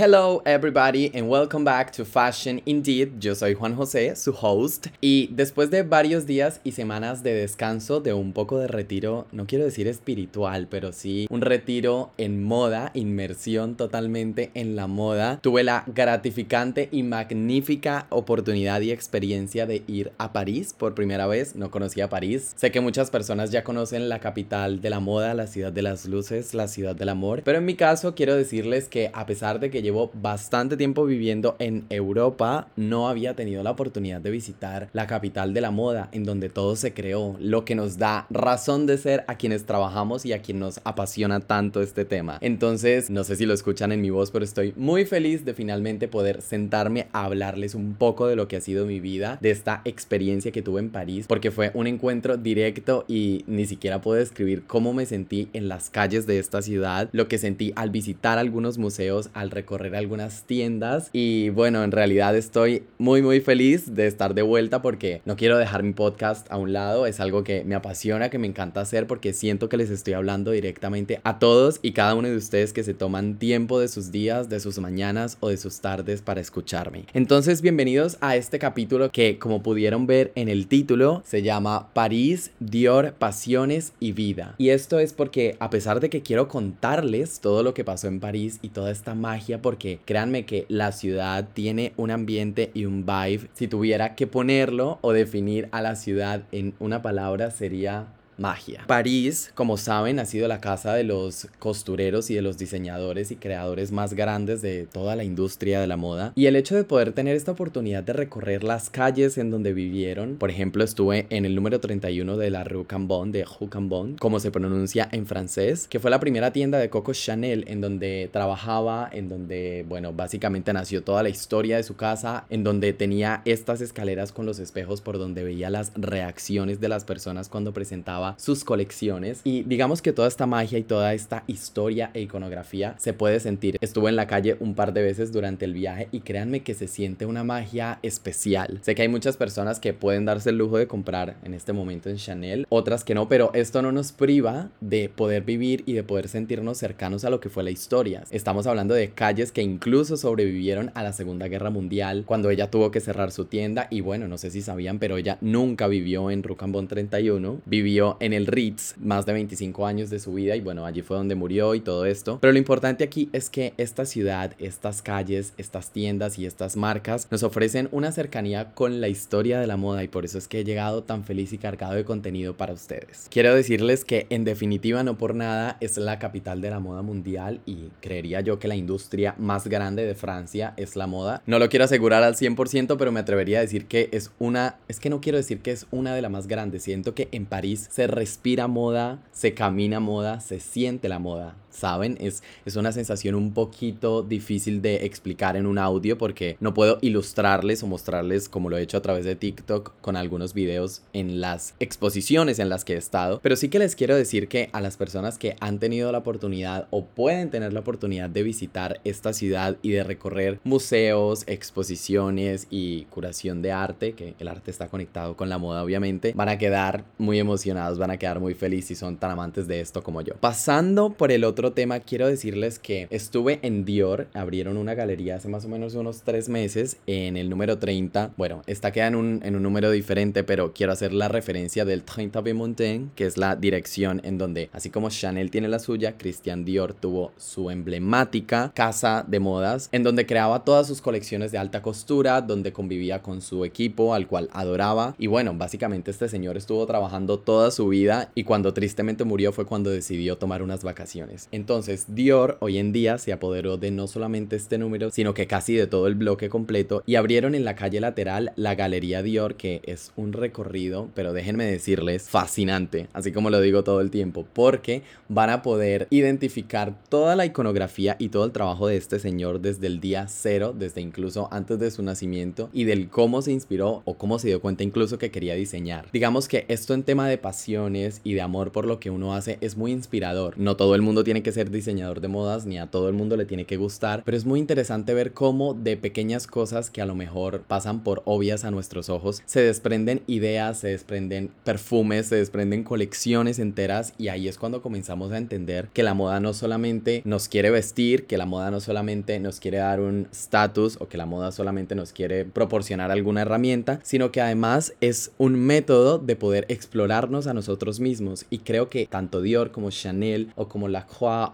Hello everybody and welcome back to Fashion Indeed. Yo soy Juan José, su host, y después de varios días y semanas de descanso, de un poco de retiro, no quiero decir espiritual, pero sí un retiro en moda, inmersión totalmente en la moda, tuve la gratificante y magnífica oportunidad y experiencia de ir a París por primera vez. No conocía París. Sé que muchas personas ya conocen la capital de la moda, la ciudad de las luces, la ciudad del amor, pero en mi caso quiero decirles que a pesar de que llevo bastante tiempo viviendo en Europa, no había tenido la oportunidad de visitar la capital de la moda, en donde todo se creó, lo que nos da razón de ser a quienes trabajamos y a quien nos apasiona tanto este tema. Entonces, no sé si lo escuchan en mi voz, pero estoy muy feliz de finalmente poder sentarme a hablarles un poco de lo que ha sido mi vida, de esta experiencia que tuve en París, porque fue un encuentro directo y ni siquiera puedo describir cómo me sentí en las calles de esta ciudad, lo que sentí al visitar algunos museos, al recorrer algunas tiendas y bueno, en realidad estoy muy muy feliz de estar de vuelta porque no quiero dejar mi podcast a un lado, es algo que me apasiona, que me encanta hacer porque siento que les estoy hablando directamente a todos y cada uno de ustedes que se toman tiempo de sus días, de sus mañanas o de sus tardes para escucharme. Entonces, bienvenidos a este capítulo que como pudieron ver en el título se llama París, Dior, Pasiones y Vida. Y esto es porque a pesar de que quiero contarles todo lo que pasó en París y toda esta magia porque créanme que la ciudad tiene un ambiente y un vibe. Si tuviera que ponerlo o definir a la ciudad en una palabra sería magia. París, como saben, ha sido la casa de los costureros y de los diseñadores y creadores más grandes de toda la industria de la moda. Y el hecho de poder tener esta oportunidad de recorrer las calles en donde vivieron, por ejemplo, estuve en el número 31 de la Rue Cambon, de Rue Cambon, como se pronuncia en francés, que fue la primera tienda de Coco Chanel en donde trabajaba, en donde, bueno, básicamente nació toda la historia de su casa, en donde tenía estas escaleras con los espejos por donde veía las reacciones de las personas cuando presentaba sus colecciones y digamos que toda esta magia y toda esta historia e iconografía se puede sentir. Estuve en la calle un par de veces durante el viaje y créanme que se siente una magia especial. Sé que hay muchas personas que pueden darse el lujo de comprar en este momento en Chanel, otras que no, pero esto no nos priva de poder vivir y de poder sentirnos cercanos a lo que fue la historia. Estamos hablando de calles que incluso sobrevivieron a la Segunda Guerra Mundial cuando ella tuvo que cerrar su tienda y bueno, no sé si sabían, pero ella nunca vivió en Rucambón 31, vivió en el Ritz más de 25 años de su vida y bueno, allí fue donde murió y todo esto. Pero lo importante aquí es que esta ciudad, estas calles, estas tiendas y estas marcas nos ofrecen una cercanía con la historia de la moda y por eso es que he llegado tan feliz y cargado de contenido para ustedes. Quiero decirles que en definitiva no por nada es la capital de la moda mundial y creería yo que la industria más grande de Francia es la moda. No lo quiero asegurar al 100%, pero me atrevería a decir que es una, es que no quiero decir que es una de las más grandes, siento que en París se respira moda, se camina moda, se siente la moda. ¿Saben? Es, es una sensación un poquito difícil de explicar en un audio porque no puedo ilustrarles o mostrarles como lo he hecho a través de TikTok con algunos videos en las exposiciones en las que he estado. Pero sí que les quiero decir que a las personas que han tenido la oportunidad o pueden tener la oportunidad de visitar esta ciudad y de recorrer museos, exposiciones y curación de arte, que el arte está conectado con la moda obviamente, van a quedar muy emocionados, van a quedar muy felices si son tan amantes de esto como yo. Pasando por el otro tema, quiero decirles que estuve en Dior, abrieron una galería hace más o menos unos tres meses en el número 30. Bueno, esta queda en un, en un número diferente, pero quiero hacer la referencia del 30 B Montaigne, que es la dirección en donde, así como Chanel tiene la suya, Christian Dior tuvo su emblemática casa de modas, en donde creaba todas sus colecciones de alta costura, donde convivía con su equipo, al cual adoraba. Y bueno, básicamente este señor estuvo trabajando toda su vida y cuando tristemente murió fue cuando decidió tomar unas vacaciones. Entonces, Dior hoy en día se apoderó de no solamente este número, sino que casi de todo el bloque completo y abrieron en la calle lateral la Galería Dior, que es un recorrido, pero déjenme decirles, fascinante, así como lo digo todo el tiempo, porque van a poder identificar toda la iconografía y todo el trabajo de este señor desde el día cero, desde incluso antes de su nacimiento y del cómo se inspiró o cómo se dio cuenta incluso que quería diseñar. Digamos que esto en tema de pasiones y de amor por lo que uno hace es muy inspirador. No todo el mundo tiene que ser diseñador de modas ni a todo el mundo le tiene que gustar, pero es muy interesante ver cómo de pequeñas cosas que a lo mejor pasan por obvias a nuestros ojos se desprenden ideas, se desprenden perfumes, se desprenden colecciones enteras y ahí es cuando comenzamos a entender que la moda no solamente nos quiere vestir, que la moda no solamente nos quiere dar un estatus o que la moda solamente nos quiere proporcionar alguna herramienta, sino que además es un método de poder explorarnos a nosotros mismos. Y creo que tanto Dior como Chanel o como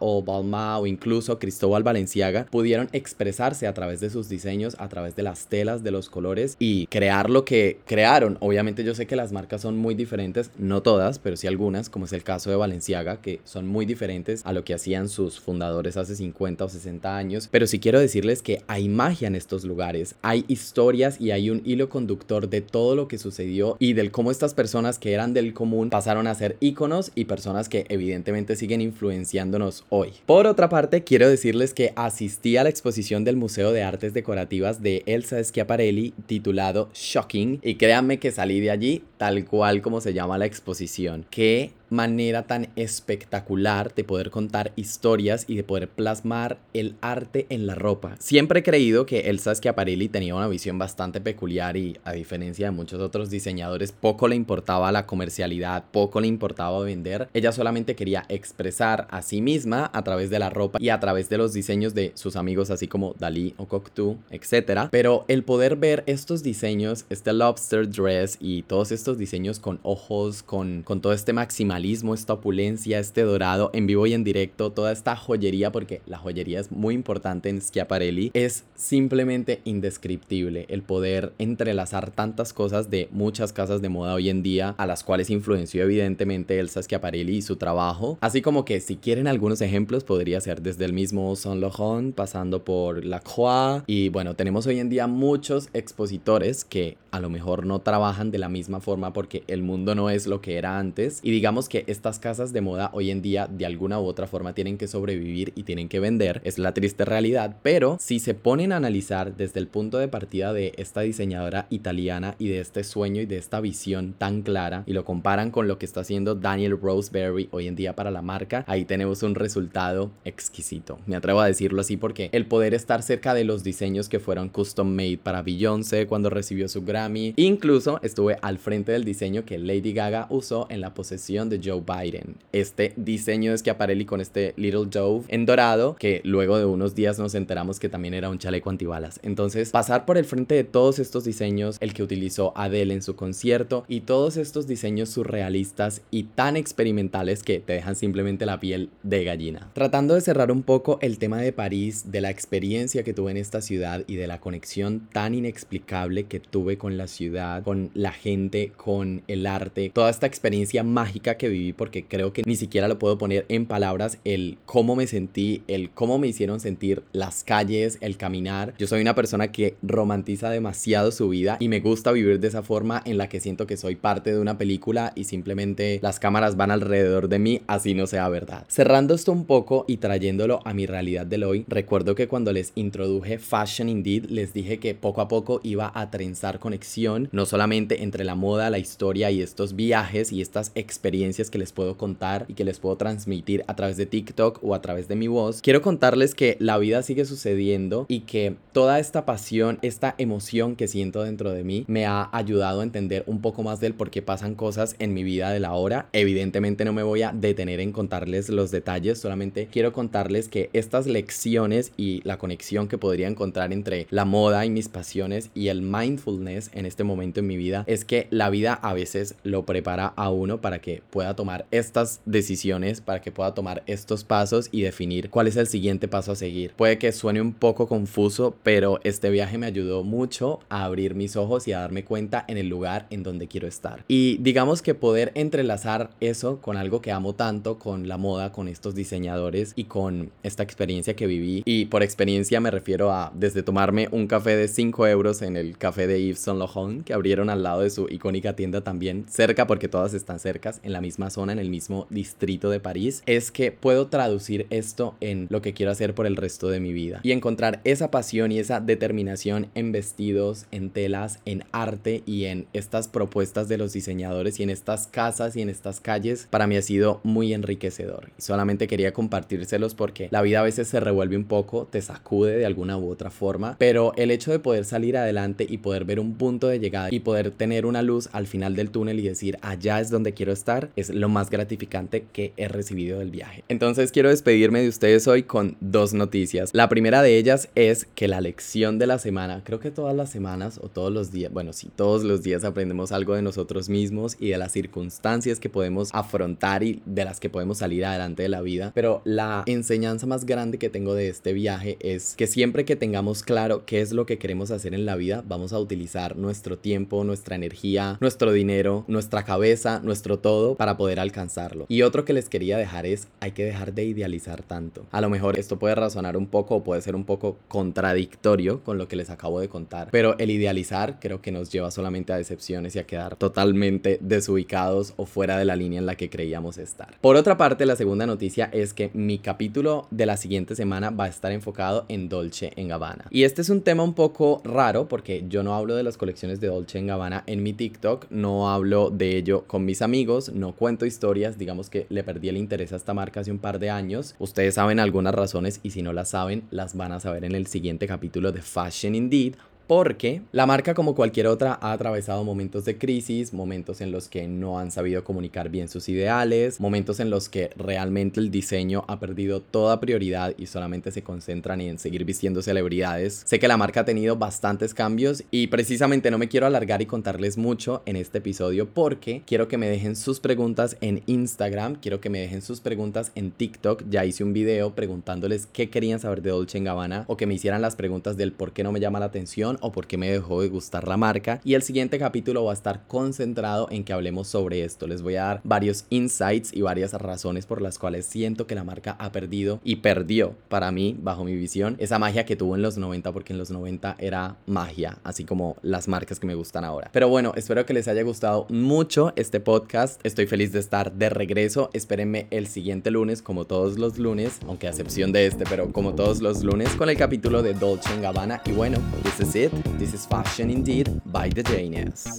O Balmain o incluso Cristóbal Valenciaga pudieron expresarse a través de sus diseños, a través de las telas, de los colores y crear lo que crearon. Obviamente yo sé que las marcas son muy diferentes, no todas, pero sí algunas, como es el caso de Valenciaga, que son muy diferentes a lo que hacían sus fundadores hace 50 o 60 años, pero sí quiero decirles que hay magia en estos lugares, hay historias y hay un hilo conductor de todo lo que sucedió y del cómo estas personas que eran del común pasaron a ser íconos y personas que evidentemente siguen influenciándonos hoy. Por otra parte, quiero decirles que asistí a la exposición del Museo de Artes Decorativas de Elsa Schiaparelli titulado Shocking y créanme que salí de allí tal cual como se llama la exposición. que manera tan espectacular de poder contar historias y de poder plasmar el arte en la ropa. Siempre he creído que Elsa Schiaparelli tenía una visión bastante peculiar y a diferencia de muchos otros diseñadores poco le importaba la comercialidad, poco le importaba vender. Ella solamente quería expresar a sí misma a través de la ropa y a través de los diseños de sus amigos así como Dalí o Cocteau, etc. Pero el poder ver estos diseños, este lobster dress y todos estos diseños con ojos, con, con todo este maximalismo esta opulencia, este dorado en vivo y en directo, toda esta joyería, porque la joyería es muy importante en Schiaparelli, es simplemente indescriptible el poder entrelazar tantas cosas de muchas casas de moda hoy en día, a las cuales influenció evidentemente Elsa Schiaparelli y su trabajo. Así como que si quieren algunos ejemplos, podría ser desde el mismo Saint Laurent, pasando por La Croix, y bueno, tenemos hoy en día muchos expositores que a lo mejor no trabajan de la misma forma porque el mundo no es lo que era antes, y digamos que estas casas de moda hoy en día de alguna u otra forma tienen que sobrevivir y tienen que vender, es la triste realidad, pero si se ponen a analizar desde el punto de partida de esta diseñadora italiana y de este sueño y de esta visión tan clara y lo comparan con lo que está haciendo Daniel Roseberry hoy en día para la marca, ahí tenemos un resultado exquisito. Me atrevo a decirlo así porque el poder estar cerca de los diseños que fueron custom made para Beyoncé cuando recibió su Grammy, incluso estuve al frente del diseño que Lady Gaga usó en la posesión de Joe Biden. Este diseño de Schiaparelli con este Little Dove en dorado, que luego de unos días nos enteramos que también era un chaleco antibalas. Entonces, pasar por el frente de todos estos diseños, el que utilizó Adele en su concierto y todos estos diseños surrealistas y tan experimentales que te dejan simplemente la piel de gallina. Tratando de cerrar un poco el tema de París, de la experiencia que tuve en esta ciudad y de la conexión tan inexplicable que tuve con la ciudad, con la gente, con el arte, toda esta experiencia mágica que viví porque creo que ni siquiera lo puedo poner en palabras el cómo me sentí, el cómo me hicieron sentir las calles, el caminar. Yo soy una persona que romantiza demasiado su vida y me gusta vivir de esa forma en la que siento que soy parte de una película y simplemente las cámaras van alrededor de mí, así no sea verdad. Cerrando esto un poco y trayéndolo a mi realidad del hoy, recuerdo que cuando les introduje Fashion Indeed les dije que poco a poco iba a trenzar conexión, no solamente entre la moda, la historia y estos viajes y estas experiencias que les puedo contar y que les puedo transmitir a través de TikTok o a través de mi voz, quiero contarles que la vida sigue sucediendo y que toda esta pasión, esta emoción que siento dentro de mí me ha ayudado a entender un poco más del por qué pasan cosas en mi vida de la hora. Evidentemente no me voy a detener en contarles los detalles, solamente quiero contarles que estas lecciones y la conexión que podría encontrar entre la moda y mis pasiones y el mindfulness en este momento en mi vida es que la vida a veces lo prepara a uno para que pueda tomar estas decisiones, para que pueda tomar estos pasos y definir cuál es el siguiente paso a seguir. Puede que suene un poco confuso, pero este viaje me ayudó mucho a abrir mis ojos y a darme cuenta en el lugar en donde quiero estar. Y digamos que poder entrelazar eso con algo que amo tanto, con la moda, con estos diseñadores y con esta experiencia que viví. Y por experiencia me refiero a desde tomarme un café de 5 euros en el café de Yves Saint Laurent que abrieron al lado de su icónica tienda también cerca, porque todas están cercas, en la misma zona, en el mismo distrito de París, es que puedo traducir esto en lo que quiero hacer por el resto de mi vida y encontrar esa pasión y esa determinación en vestidos, en telas, en arte y en estas propuestas de los diseñadores y en estas casas y en estas calles, para mí ha sido muy enriquecedor. Y solamente quería compartírselos porque la vida a veces se revuelve un poco, te sacude de alguna u otra forma, pero el hecho de poder salir adelante y poder ver un punto de llegada y poder tener una luz al final del túnel y decir allá es donde quiero estar es lo más gratificante que he recibido del viaje. Entonces quiero despedirme de ustedes hoy con dos noticias. La primera de ellas es que la lección de la semana, creo que todas las semanas o todos los días, bueno, sí, todos los días aprendemos algo de nosotros mismos y de las circunstancias que podemos afrontar y de las que podemos salir adelante de la vida, pero la enseñanza más grande que tengo de este viaje es que siempre que tengamos claro qué es lo que queremos hacer en la vida, vamos a utilizar nuestro tiempo, nuestra energía, nuestro dinero, nuestra cabeza, nuestro todo para poder alcanzarlo. Y otro que les quería dejar es, hay que dejar de idealizar tanto. A lo mejor esto puede razonar un poco o puede ser un poco contradictorio con lo que les acabo de contar, pero el idealizar creo que nos lleva solamente a decepciones y a quedar totalmente desubicados o fuera de la línea en la que creíamos estar. Por otra parte, la segunda noticia es que mi capítulo de la siguiente semana va a estar enfocado en Dolce en Gabbana. Y este es un tema un poco raro porque yo no hablo de las colecciones de Dolce en Gabbana en mi TikTok, no hablo de ello con mis amigos, no cuento historias, digamos que le perdí el interés a esta marca hace un par de años. Ustedes saben algunas razones y si no las saben, las van a saber en el siguiente capítulo de Fashion Indeed porque la marca como cualquier otra ha atravesado momentos de crisis, momentos en los que no han sabido comunicar bien sus ideales, momentos en los que realmente el diseño ha perdido toda prioridad y solamente se concentran en seguir vistiendo celebridades. Sé que la marca ha tenido bastantes cambios y precisamente no me quiero alargar y contarles mucho en este episodio porque quiero que me dejen sus preguntas en Instagram, quiero que me dejen sus preguntas en TikTok, ya hice un video preguntándoles qué querían saber de Dolce Gabbana o que me hicieran las preguntas del por qué no me llama la atención o por qué me dejó de gustar la marca. Y el siguiente capítulo va a estar concentrado en que hablemos sobre esto. Les voy a dar varios insights y varias razones por las cuales siento que la marca ha perdido y perdió para mí, bajo mi visión, esa magia que tuvo en los 90 porque en los 90 era magia, así como las marcas que me gustan ahora. Pero bueno, espero que les haya gustado mucho este podcast. Estoy feliz de estar de regreso. Espérenme el siguiente lunes, como todos los lunes, aunque a excepción de este, pero como todos los lunes, con el capítulo de Dolce Gabbana. Y bueno, this is it. This is Fashion Indeed by the Janus.